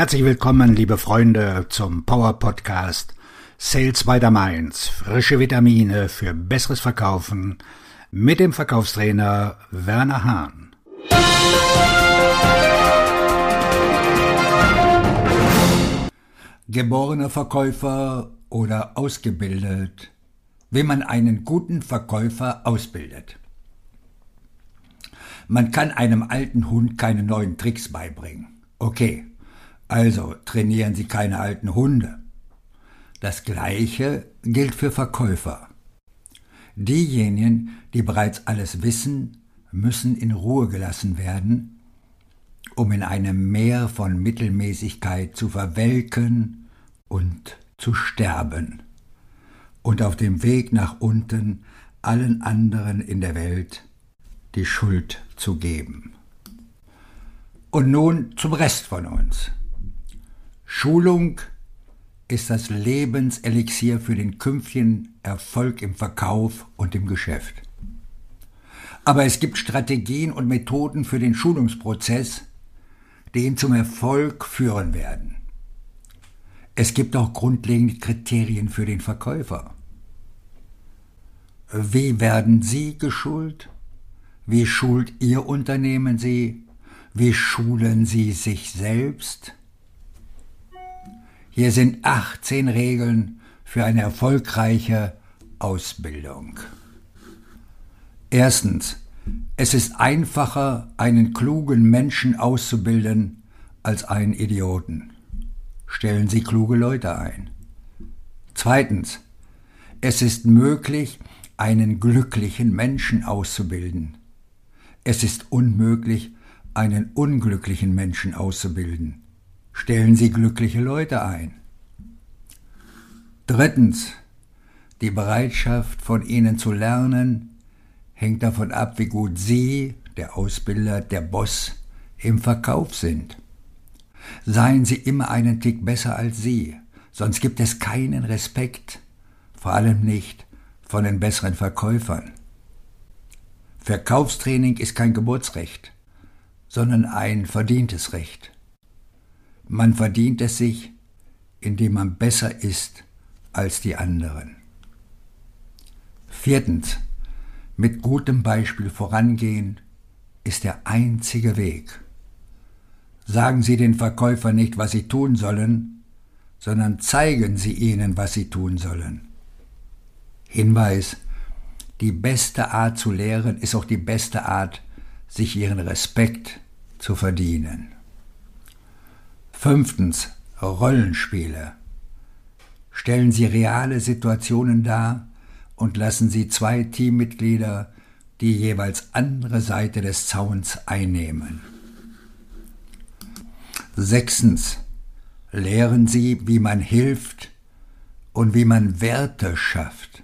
Herzlich willkommen, liebe Freunde, zum Power Podcast Sales by the Mainz. Frische Vitamine für besseres Verkaufen mit dem Verkaufstrainer Werner Hahn. Geborener Verkäufer oder ausgebildet, wie man einen guten Verkäufer ausbildet. Man kann einem alten Hund keine neuen Tricks beibringen. Okay, also trainieren Sie keine alten Hunde. Das Gleiche gilt für Verkäufer. Diejenigen, die bereits alles wissen, müssen in Ruhe gelassen werden, um in einem Meer von Mittelmäßigkeit zu verwelken und zu sterben und auf dem Weg nach unten allen anderen in der Welt die Schuld zu geben. Und nun zum Rest von uns. Schulung ist das Lebenselixier für den künftigen Erfolg im Verkauf und im Geschäft. Aber es gibt Strategien und Methoden für den Schulungsprozess, die ihn zum Erfolg führen werden. Es gibt auch grundlegende Kriterien für den Verkäufer. Wie werden Sie geschult? Wie schult Ihr Unternehmen Sie? Wie schulen Sie sich selbst? Hier sind 18 Regeln für eine erfolgreiche Ausbildung. Erstens. Es ist einfacher, einen klugen Menschen auszubilden, als einen Idioten. Stellen Sie kluge Leute ein. Zweitens. Es ist möglich, einen glücklichen Menschen auszubilden. Es ist unmöglich, einen unglücklichen Menschen auszubilden. Stellen Sie glückliche Leute ein. Drittens. Die Bereitschaft von Ihnen zu lernen hängt davon ab, wie gut Sie, der Ausbilder, der Boss, im Verkauf sind. Seien Sie immer einen Tick besser als Sie, sonst gibt es keinen Respekt, vor allem nicht von den besseren Verkäufern. Verkaufstraining ist kein Geburtsrecht, sondern ein verdientes Recht. Man verdient es sich, indem man besser ist als die anderen. Viertens. Mit gutem Beispiel vorangehen ist der einzige Weg. Sagen Sie den Verkäufern nicht, was sie tun sollen, sondern zeigen Sie ihnen, was sie tun sollen. Hinweis. Die beste Art zu lehren ist auch die beste Art, sich ihren Respekt zu verdienen. Fünftens. Rollenspiele. Stellen Sie reale Situationen dar und lassen Sie zwei Teammitglieder die jeweils andere Seite des Zauns einnehmen. Sechstens. Lehren Sie, wie man hilft und wie man Werte schafft.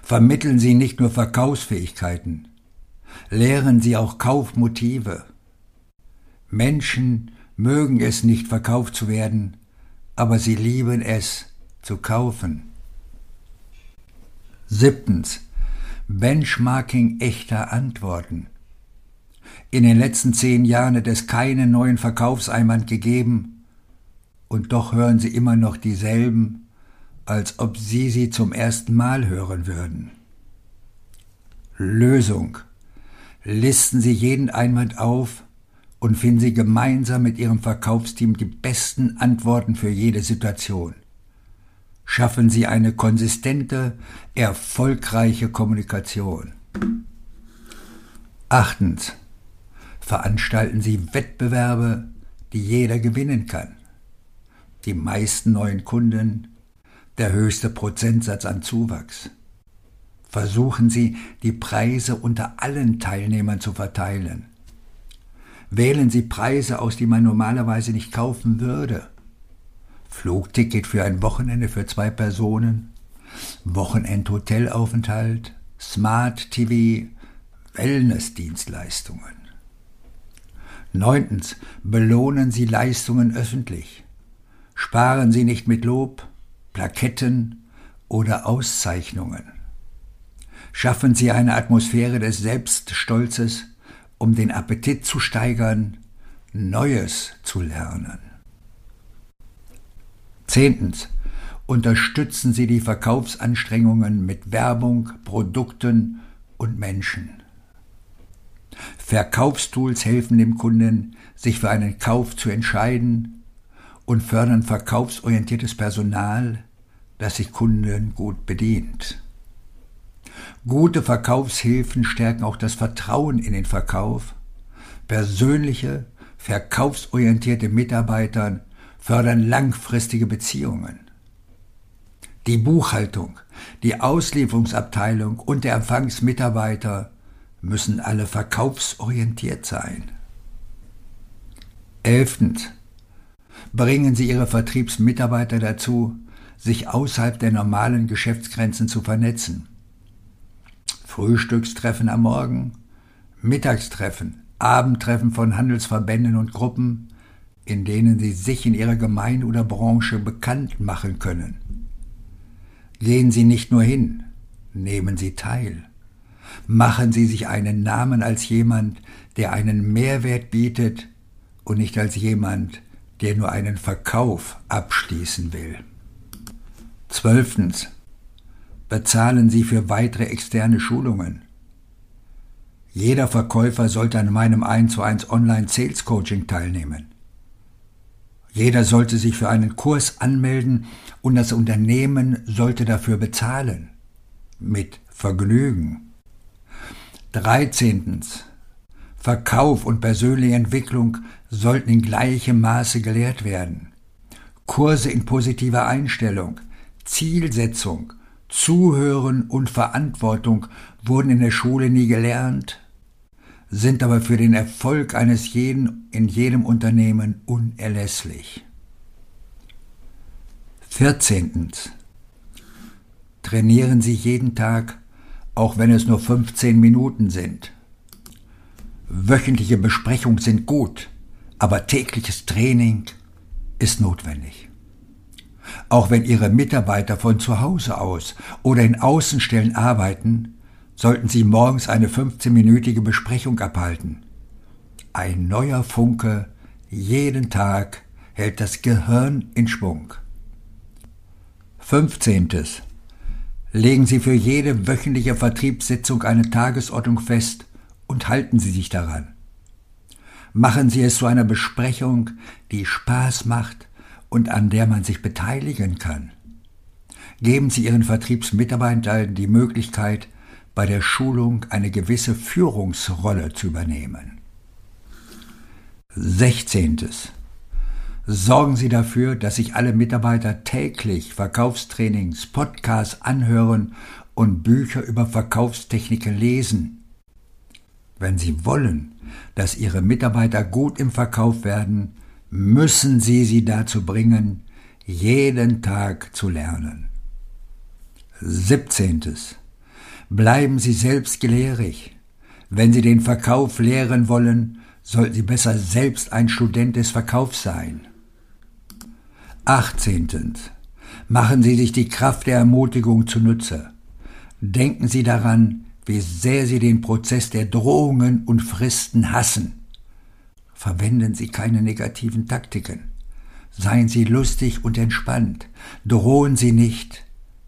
Vermitteln Sie nicht nur Verkaufsfähigkeiten, lehren Sie auch Kaufmotive. Menschen mögen es nicht verkauft zu werden, aber sie lieben es zu kaufen. Siebtens. Benchmarking echter Antworten. In den letzten zehn Jahren hat es keinen neuen Verkaufseinwand gegeben, und doch hören Sie immer noch dieselben, als ob Sie sie zum ersten Mal hören würden. Lösung. Listen Sie jeden Einwand auf, und finden Sie gemeinsam mit Ihrem Verkaufsteam die besten Antworten für jede Situation. Schaffen Sie eine konsistente, erfolgreiche Kommunikation. Achtens. Veranstalten Sie Wettbewerbe, die jeder gewinnen kann. Die meisten neuen Kunden, der höchste Prozentsatz an Zuwachs. Versuchen Sie, die Preise unter allen Teilnehmern zu verteilen. Wählen Sie Preise aus, die man normalerweise nicht kaufen würde. Flugticket für ein Wochenende für zwei Personen, Wochenend-Hotelaufenthalt, Smart TV, Wellnessdienstleistungen. Neuntens. Belohnen Sie Leistungen öffentlich. Sparen Sie nicht mit Lob, Plaketten oder Auszeichnungen. Schaffen Sie eine Atmosphäre des Selbststolzes um den Appetit zu steigern, Neues zu lernen. Zehntens. Unterstützen Sie die Verkaufsanstrengungen mit Werbung, Produkten und Menschen. Verkaufstools helfen dem Kunden, sich für einen Kauf zu entscheiden und fördern verkaufsorientiertes Personal, das sich Kunden gut bedient. Gute Verkaufshilfen stärken auch das Vertrauen in den Verkauf. Persönliche, verkaufsorientierte Mitarbeiter fördern langfristige Beziehungen. Die Buchhaltung, die Auslieferungsabteilung und der Empfangsmitarbeiter müssen alle verkaufsorientiert sein. Elftens. Bringen Sie Ihre Vertriebsmitarbeiter dazu, sich außerhalb der normalen Geschäftsgrenzen zu vernetzen. Frühstückstreffen am Morgen, Mittagstreffen, Abendtreffen von Handelsverbänden und Gruppen, in denen Sie sich in Ihrer Gemeinde oder Branche bekannt machen können. Gehen Sie nicht nur hin, nehmen Sie teil. Machen Sie sich einen Namen als jemand, der einen Mehrwert bietet und nicht als jemand, der nur einen Verkauf abschließen will. Zwölftens. Bezahlen Sie für weitere externe Schulungen. Jeder Verkäufer sollte an meinem 1 zu 1 Online Sales Coaching teilnehmen. Jeder sollte sich für einen Kurs anmelden und das Unternehmen sollte dafür bezahlen. Mit Vergnügen. 13. Verkauf und persönliche Entwicklung sollten in gleichem Maße gelehrt werden. Kurse in positiver Einstellung, Zielsetzung, Zuhören und Verantwortung wurden in der Schule nie gelernt, sind aber für den Erfolg eines jeden in jedem Unternehmen unerlässlich. 14. Trainieren Sie jeden Tag, auch wenn es nur 15 Minuten sind. Wöchentliche Besprechungen sind gut, aber tägliches Training ist notwendig. Auch wenn Ihre Mitarbeiter von zu Hause aus oder in Außenstellen arbeiten, sollten Sie morgens eine 15-minütige Besprechung abhalten. Ein neuer Funke jeden Tag hält das Gehirn in Schwung. 15. Legen Sie für jede wöchentliche Vertriebssitzung eine Tagesordnung fest und halten Sie sich daran. Machen Sie es zu einer Besprechung, die Spaß macht und an der man sich beteiligen kann. Geben Sie Ihren Vertriebsmitarbeitern die Möglichkeit, bei der Schulung eine gewisse Führungsrolle zu übernehmen. 16. Sorgen Sie dafür, dass sich alle Mitarbeiter täglich Verkaufstrainings, Podcasts anhören und Bücher über Verkaufstechniken lesen. Wenn Sie wollen, dass Ihre Mitarbeiter gut im Verkauf werden, müssen Sie sie dazu bringen, jeden Tag zu lernen. 17. Bleiben Sie selbst gelehrig. Wenn Sie den Verkauf lehren wollen, sollten Sie besser selbst ein Student des Verkaufs sein. 18. Machen Sie sich die Kraft der Ermutigung zunutze. Denken Sie daran, wie sehr Sie den Prozess der Drohungen und Fristen hassen. Verwenden Sie keine negativen Taktiken. Seien Sie lustig und entspannt. Drohen Sie nicht,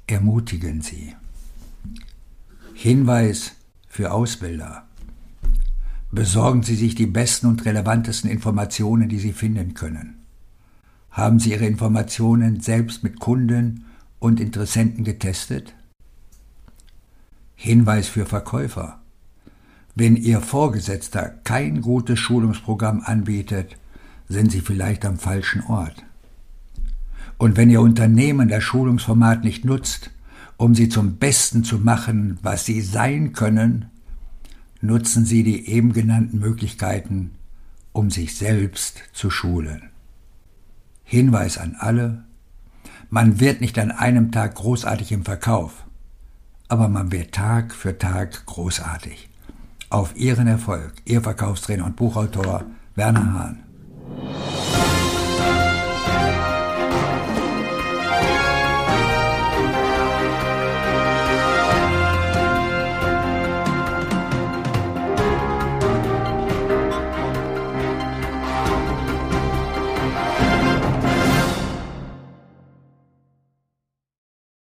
ermutigen Sie. Hinweis für Ausbilder. Besorgen Sie sich die besten und relevantesten Informationen, die Sie finden können. Haben Sie Ihre Informationen selbst mit Kunden und Interessenten getestet? Hinweis für Verkäufer. Wenn Ihr Vorgesetzter kein gutes Schulungsprogramm anbietet, sind Sie vielleicht am falschen Ort. Und wenn Ihr Unternehmen das Schulungsformat nicht nutzt, um Sie zum Besten zu machen, was Sie sein können, nutzen Sie die eben genannten Möglichkeiten, um sich selbst zu schulen. Hinweis an alle, man wird nicht an einem Tag großartig im Verkauf, aber man wird Tag für Tag großartig auf Ihren Erfolg, Ihr Verkaufstrainer und Buchautor Werner Hahn.